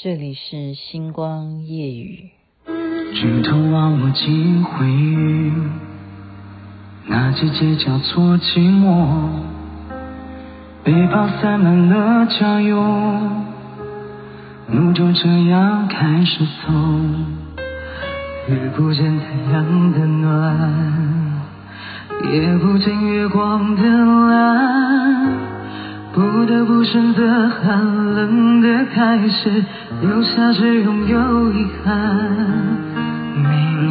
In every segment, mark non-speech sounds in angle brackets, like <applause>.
这里是星光夜雨。举头望我尽回，那季节叫做寂寞，背包塞满了家用，路就这样开始走，遇不见太阳的暖，也不见月光的蓝。不得不选择寒冷的开始，留下只拥有遗憾。命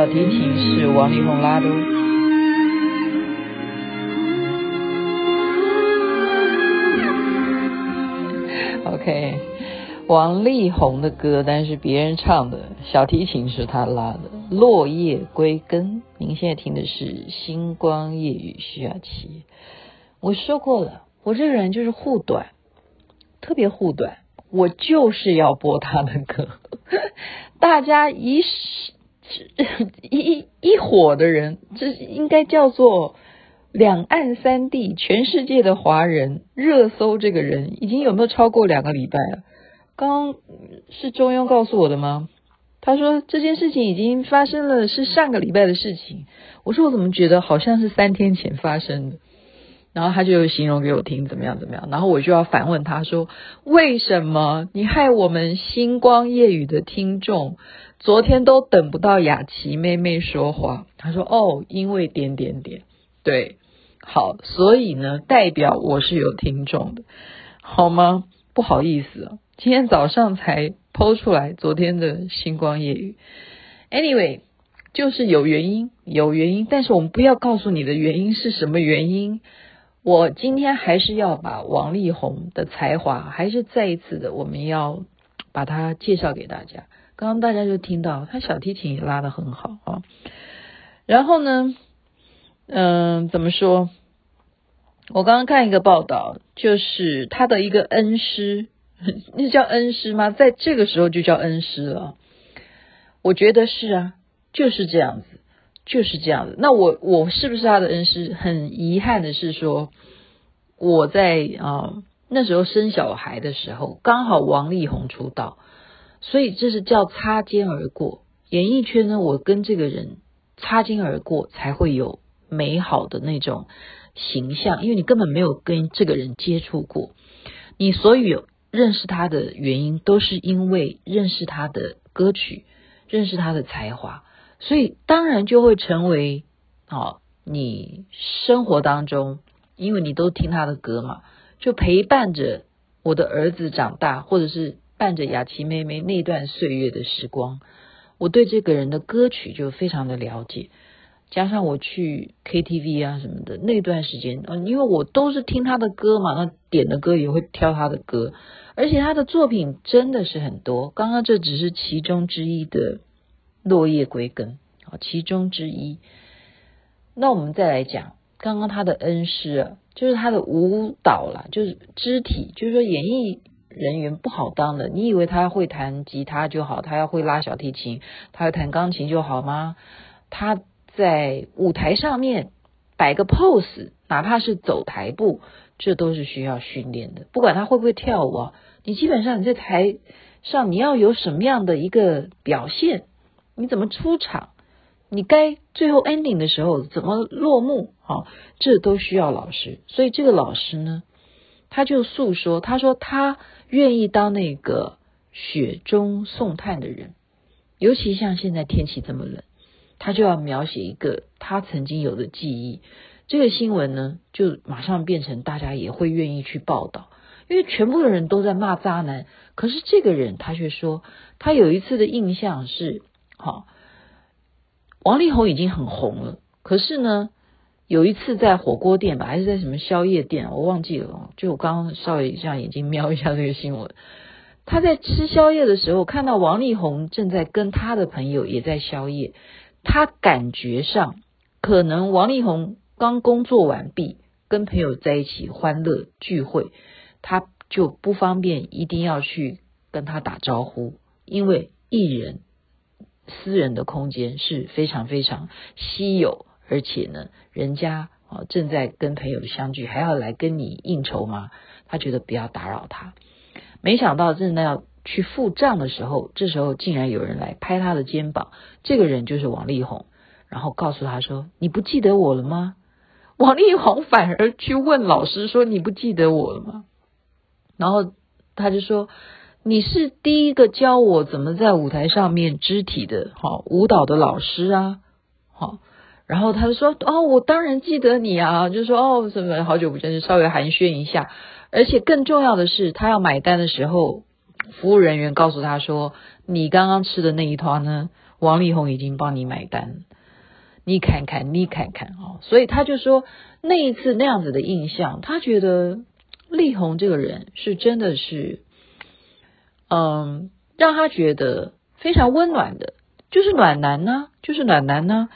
小提琴是王力宏拉的。OK，王力宏的歌，但是别人唱的，小提琴是他拉的。落叶归根，您现在听的是星光夜雨徐雅琪。我说过了，我这个人就是护短，特别护短，我就是要播他的歌。<laughs> 大家一。一一伙的人，这应该叫做两岸三地全世界的华人热搜。这个人已经有没有超过两个礼拜了？刚刚是中庸告诉我的吗？他说这件事情已经发生了，是上个礼拜的事情。我说我怎么觉得好像是三天前发生的？然后他就形容给我听，怎么样怎么样？然后我就要反问他说：为什么你害我们星光夜语的听众？昨天都等不到雅琪妹妹说话，他说：“哦，因为点点点，对，好，所以呢，代表我是有听众的，好吗？不好意思啊，今天早上才剖出来昨天的星光夜语。Anyway，就是有原因，有原因，但是我们不要告诉你的原因是什么原因。我今天还是要把王力宏的才华，还是再一次的，我们要把他介绍给大家。”刚刚大家就听到他小提琴也拉得很好啊，然后呢，嗯，怎么说？我刚刚看一个报道，就是他的一个恩师，那叫恩师吗？在这个时候就叫恩师了。我觉得是啊，就是这样子，就是这样子。那我我是不是他的恩师？很遗憾的是说，我在啊那时候生小孩的时候，刚好王力宏出道。所以这是叫擦肩而过。演艺圈呢，我跟这个人擦肩而过，才会有美好的那种形象。因为你根本没有跟这个人接触过，你所有认识他的原因，都是因为认识他的歌曲，认识他的才华，所以当然就会成为哦，你生活当中，因为你都听他的歌嘛，就陪伴着我的儿子长大，或者是。伴着雅琪妹妹那段岁月的时光，我对这个人的歌曲就非常的了解，加上我去 KTV 啊什么的那段时间，嗯，因为我都是听他的歌嘛，那点的歌也会挑他的歌，而且他的作品真的是很多。刚刚这只是其中之一的《落叶归根》啊，其中之一。那我们再来讲刚刚他的恩师啊，就是他的舞蹈啦，就是肢体，就是说演艺。人员不好当的，你以为他会弹吉他就好，他要会拉小提琴，他要弹钢琴就好吗？他在舞台上面摆个 pose，哪怕是走台步，这都是需要训练的。不管他会不会跳舞啊，你基本上你在台上你要有什么样的一个表现，你怎么出场，你该最后 ending 的时候怎么落幕，好，这都需要老师。所以这个老师呢，他就诉说，他说他。愿意当那个雪中送炭的人，尤其像现在天气这么冷，他就要描写一个他曾经有的记忆。这个新闻呢，就马上变成大家也会愿意去报道，因为全部的人都在骂渣男，可是这个人他却说，他有一次的印象是，好，王力宏已经很红了，可是呢，有一次在火锅店吧，还是在什么宵夜店，我忘记了，就我刚刚稍微这样眼睛瞄一下这个新闻，他在吃宵夜的时候，看到王力宏正在跟他的朋友也在宵夜，他感觉上可能王力宏。刚工作完毕，跟朋友在一起欢乐聚会，他就不方便一定要去跟他打招呼，因为艺人私人的空间是非常非常稀有，而且呢，人家啊正在跟朋友相聚，还要来跟你应酬吗？他觉得不要打扰他。没想到正在要去付账的时候，这时候竟然有人来拍他的肩膀，这个人就是王力宏，然后告诉他说：“你不记得我了吗？”王力宏反而去问老师说：“你不记得我了吗？”然后他就说：“你是第一个教我怎么在舞台上面肢体的，好舞蹈的老师啊，好。”然后他就说：“哦，我当然记得你啊，就说哦，什么好久不见，就稍微寒暄一下。而且更重要的是，他要买单的时候，服务人员告诉他说：‘你刚刚吃的那一团呢，王力宏已经帮你买单。’”你看看，你看看哦，所以他就说那一次那样子的印象，他觉得力宏这个人是真的是，嗯，让他觉得非常温暖的，就是暖男呢、就是暖男呢、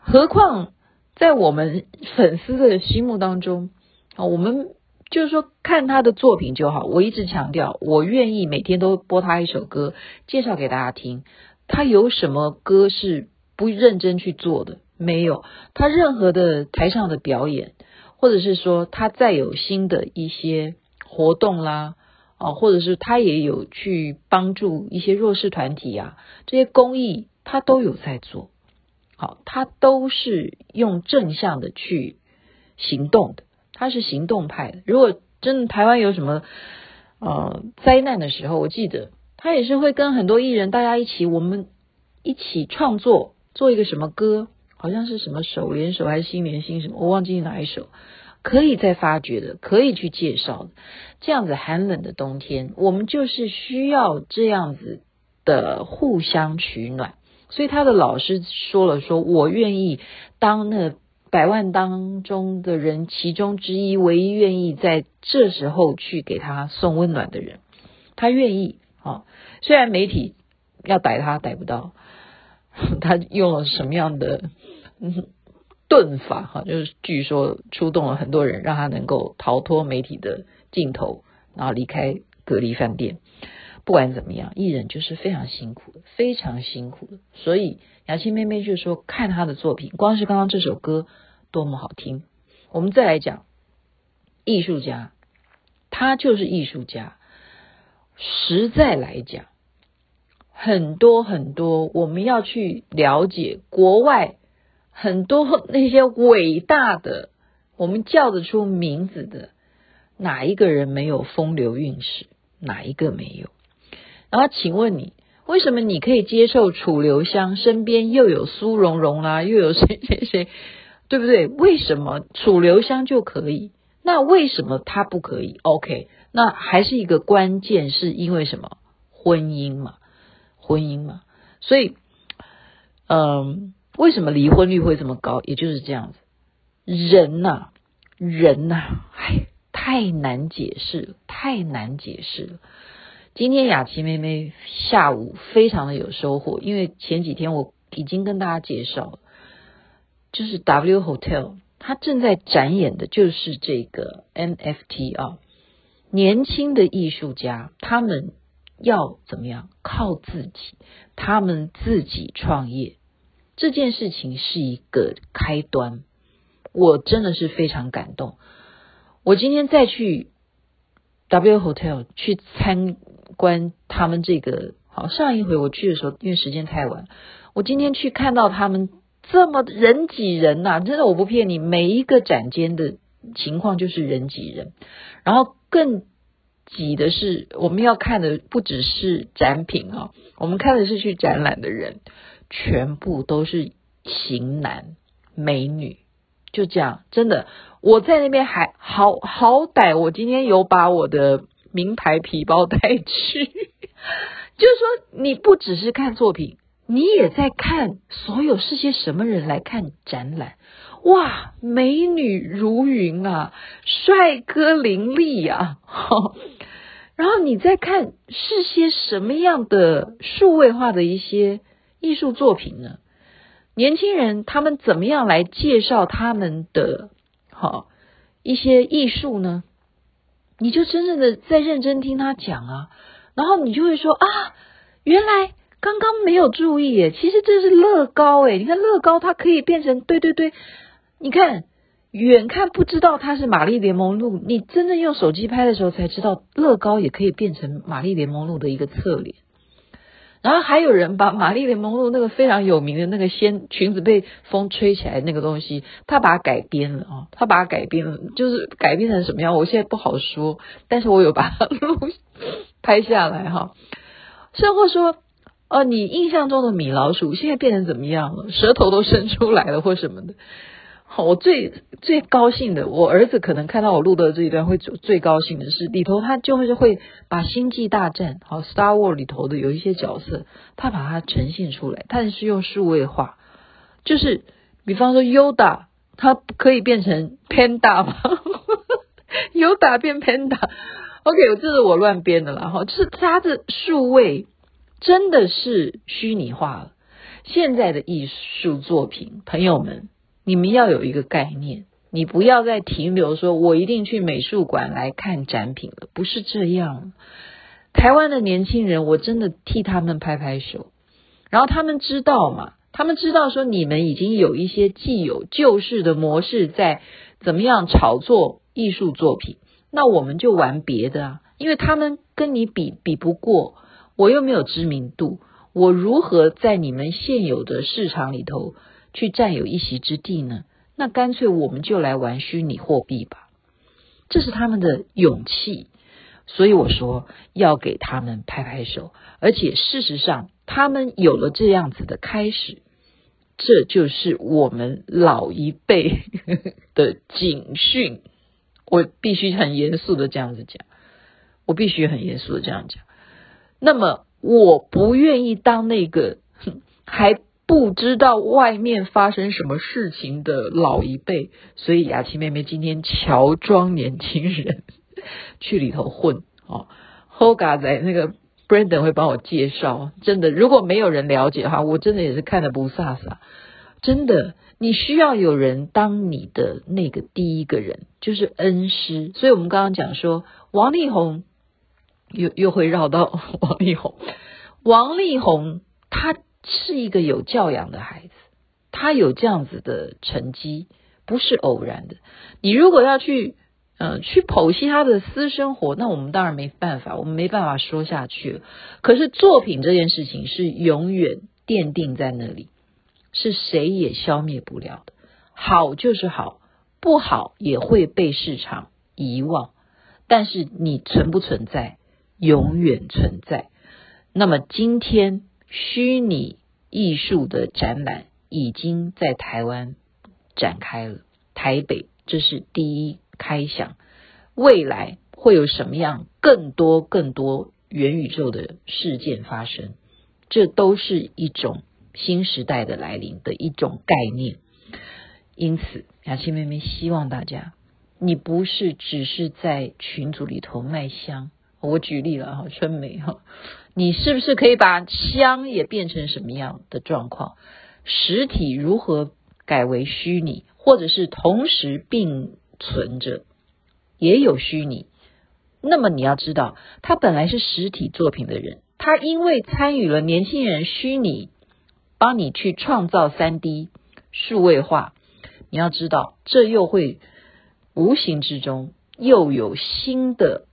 何况在我们粉丝的心目当中啊，我们就是说看他的作品就好。我一直强调，我愿意每天都播他一首歌，介绍给大家听。他有什么歌是不认真去做的？没有，他任何的台上的表演，或者是说他再有新的一些活动啦，哦，或者是他也有去帮助一些弱势团体啊，这些公益他都有在做，好，他都是用正向的去行动的，他是行动派的。如果真的台湾有什么呃灾难的时候，我记得他也是会跟很多艺人大家一起，我们一起创作做一个什么歌。好像是什么手连手还是心连心什么，我忘记哪一首，可以再发掘的，可以去介绍的。这样子寒冷的冬天，我们就是需要这样子的互相取暖。所以他的老师说了说，我愿意当那百万当中的人其中之一，唯一愿意在这时候去给他送温暖的人。他愿意啊，虽然媒体要逮他逮不到。<laughs> 他用了什么样的遁法？哈，就是据说出动了很多人，让他能够逃脱媒体的镜头，然后离开隔离饭店。不管怎么样，艺人就是非常辛苦的，非常辛苦的。所以雅琪妹妹就说，看他的作品，光是刚刚这首歌多么好听。我们再来讲艺术家，他就是艺术家。实在来讲。很多很多，我们要去了解国外很多那些伟大的，我们叫得出名字的，哪一个人没有风流韵事？哪一个没有？然后请问你，为什么你可以接受楚留香身边又有苏蓉蓉啦，又有谁谁谁，<laughs> 对不对？为什么楚留香就可以？那为什么他不可以？OK，那还是一个关键，是因为什么？婚姻嘛。婚姻嘛，所以，嗯，为什么离婚率会这么高？也就是这样子，人呐、人呐、啊，哎，太难解释，太难解释了。今天雅琪妹妹下午非常的有收获，因为前几天我已经跟大家介绍了，就是 W Hotel，它正在展演的就是这个 NFT 啊，年轻的艺术家他们。要怎么样？靠自己，他们自己创业这件事情是一个开端。我真的是非常感动。我今天再去 W Hotel 去参观他们这个，好，上一回我去的时候，因为时间太晚，我今天去看到他们这么人挤人呐、真的我不骗你，每一个展间的情况就是人挤人，然后更。挤的是我们要看的不只是展品啊，我们看的是去展览的人，全部都是型男美女，就这样，真的，我在那边还好好歹，我今天有把我的名牌皮包带去，<laughs> 就是说，你不只是看作品，你也在看所有是些什么人来看展览。哇，美女如云啊，帅哥林立呀，<laughs> 然后你再看是些什么样的数位化的一些艺术作品呢？年轻人他们怎么样来介绍他们的好一些艺术呢？你就真正的在认真听他讲啊，然后你就会说啊，原来刚刚没有注意耶，其实这是乐高诶，你看乐高它可以变成对对对。你看，远看不知道它是玛丽莲梦露，你真正用手机拍的时候才知道，乐高也可以变成玛丽莲梦露的一个侧脸。然后还有人把玛丽莲梦露那个非常有名的那个仙裙子被风吹起来那个东西，他把它改编了啊，他把它改编了，就是改编成什么样，我现在不好说，但是我有把它录拍下来哈。甚或说，呃，你印象中的米老鼠现在变成怎么样了？舌头都伸出来了或什么的。我最最高兴的，我儿子可能看到我录的这一段会最高兴的是里头，他就会会把《星际大战》好《Star Wars》里头的有一些角色，他把它呈现出来，但是用数位化，就是比方说 Yoda，它可以变成 Panda 吗？<laughs> Yoda 变 Panda，OK，这是我乱编的啦，哈，就是它的数位真的是虚拟化了。现在的艺术作品，朋友们。你们要有一个概念，你不要再停留说，我一定去美术馆来看展品了，不是这样。台湾的年轻人，我真的替他们拍拍手。然后他们知道嘛，他们知道说你们已经有一些既有旧式的模式在怎么样炒作艺术作品，那我们就玩别的啊，因为他们跟你比比不过，我又没有知名度，我如何在你们现有的市场里头去占有一席之地呢？那干脆我们就来玩虚拟货币吧。这是他们的勇气，所以我说要给他们拍拍手。而且事实上，他们有了这样子的开始，这就是我们老一辈 <laughs> 的警讯。我必须很严肃的这样子讲，我必须很严肃的这样讲。那么，我不愿意当那个还。<laughs> 不知道外面发生什么事情的老一辈，所以雅琪妹妹今天乔装年轻人 <laughs> 去里头混哦。Hoga 在那个 Brandon 会帮我介绍，真的，如果没有人了解的话，我真的也是看得不飒飒。真的，你需要有人当你的那个第一个人，就是恩师。所以我们刚刚讲说，王力宏又又会绕到 <laughs> 王力宏，王力宏。是一个有教养的孩子，他有这样子的成绩，不是偶然的。你如果要去，呃，去剖析他的私生活，那我们当然没办法，我们没办法说下去了。可是作品这件事情是永远奠定在那里，是谁也消灭不了的。好就是好，不好也会被市场遗忘，但是你存不存在，永远存在。那么今天。虚拟艺术的展览已经在台湾展开了，台北这是第一开想。未来会有什么样更多更多元宇宙的事件发生？这都是一种新时代的来临的一种概念。因此，雅琪妹妹希望大家，你不是只是在群组里头卖香。我举例了哈，春梅哈。你是不是可以把香也变成什么样的状况？实体如何改为虚拟，或者是同时并存着，也有虚拟。那么你要知道，他本来是实体作品的人，他因为参与了年轻人虚拟，帮你去创造 3D 数位化。你要知道，这又会无形之中又有新的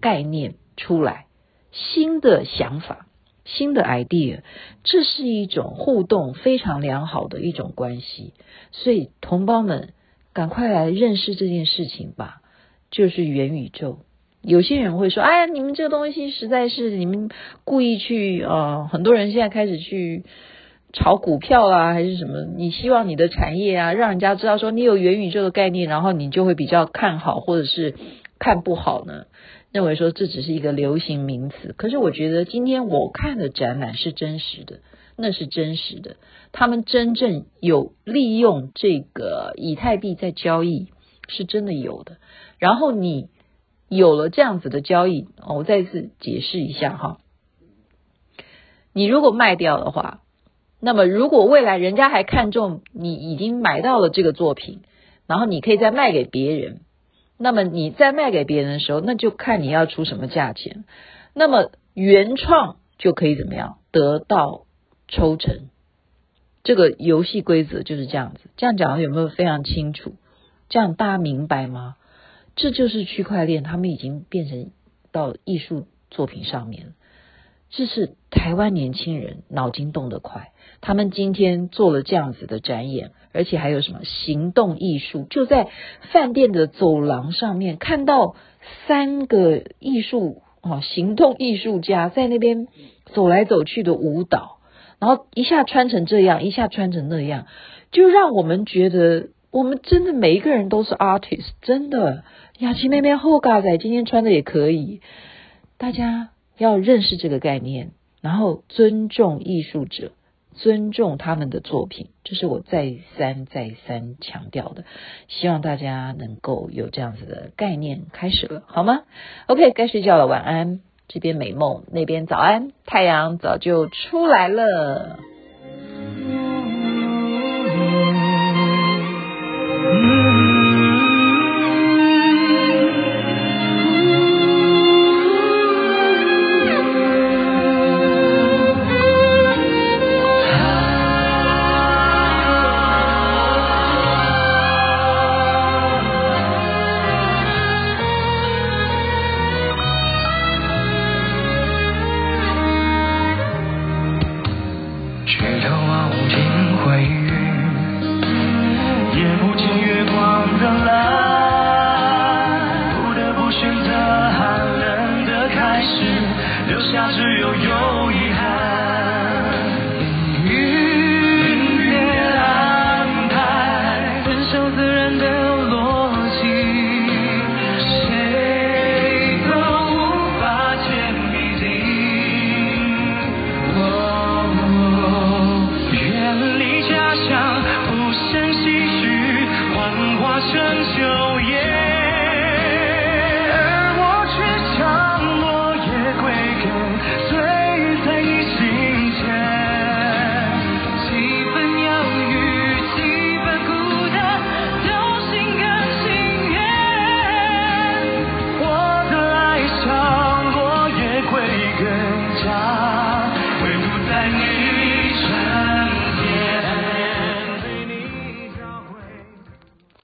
概念出来。新的想法，新的 idea，这是一种互动非常良好的一种关系。所以，同胞们，赶快来认识这件事情吧，就是元宇宙。有些人会说：“哎呀，你们这个东西实在是你们故意去……呃，很多人现在开始去炒股票啊，还是什么？你希望你的产业啊，让人家知道说你有元宇宙的概念，然后你就会比较看好，或者是看不好呢？认为说这只是一个流行名词。可是我觉得今天我看的展览是真实的，那是真实的。他们真正有利用这个以太币在交易，是真的有的。然后你有了这样子的交易，我再次解释一下哈。你如果卖掉的话，那么如果未来人家还看中你已经买到了这个作品，然后你可以再卖给别人，那么你再卖给别人的时候，那就看你要出什么价钱。那么原创就可以怎么样得到抽成？这个游戏规则就是这样子。这样讲有没有非常清楚？这样大家明白吗？这就是区块链，他们已经变成到艺术作品上面。这是台湾年轻人脑筋动得快，他们今天做了这样子的展演，而且还有什么行动艺术？就在饭店的走廊上面看到三个艺术啊，行动艺术家在那边走来走去的舞蹈，然后一下穿成这样，一下穿成那样，就让我们觉得我们真的每一个人都是 artist，真的。雅琪妹妹后嘎仔今天穿的也可以，大家。要认识这个概念，然后尊重艺术者，尊重他们的作品，这是我再三再三强调的。希望大家能够有这样子的概念，开始了，好吗？OK，该睡觉了，晚安。这边美梦，那边早安，太阳早就出来了。family.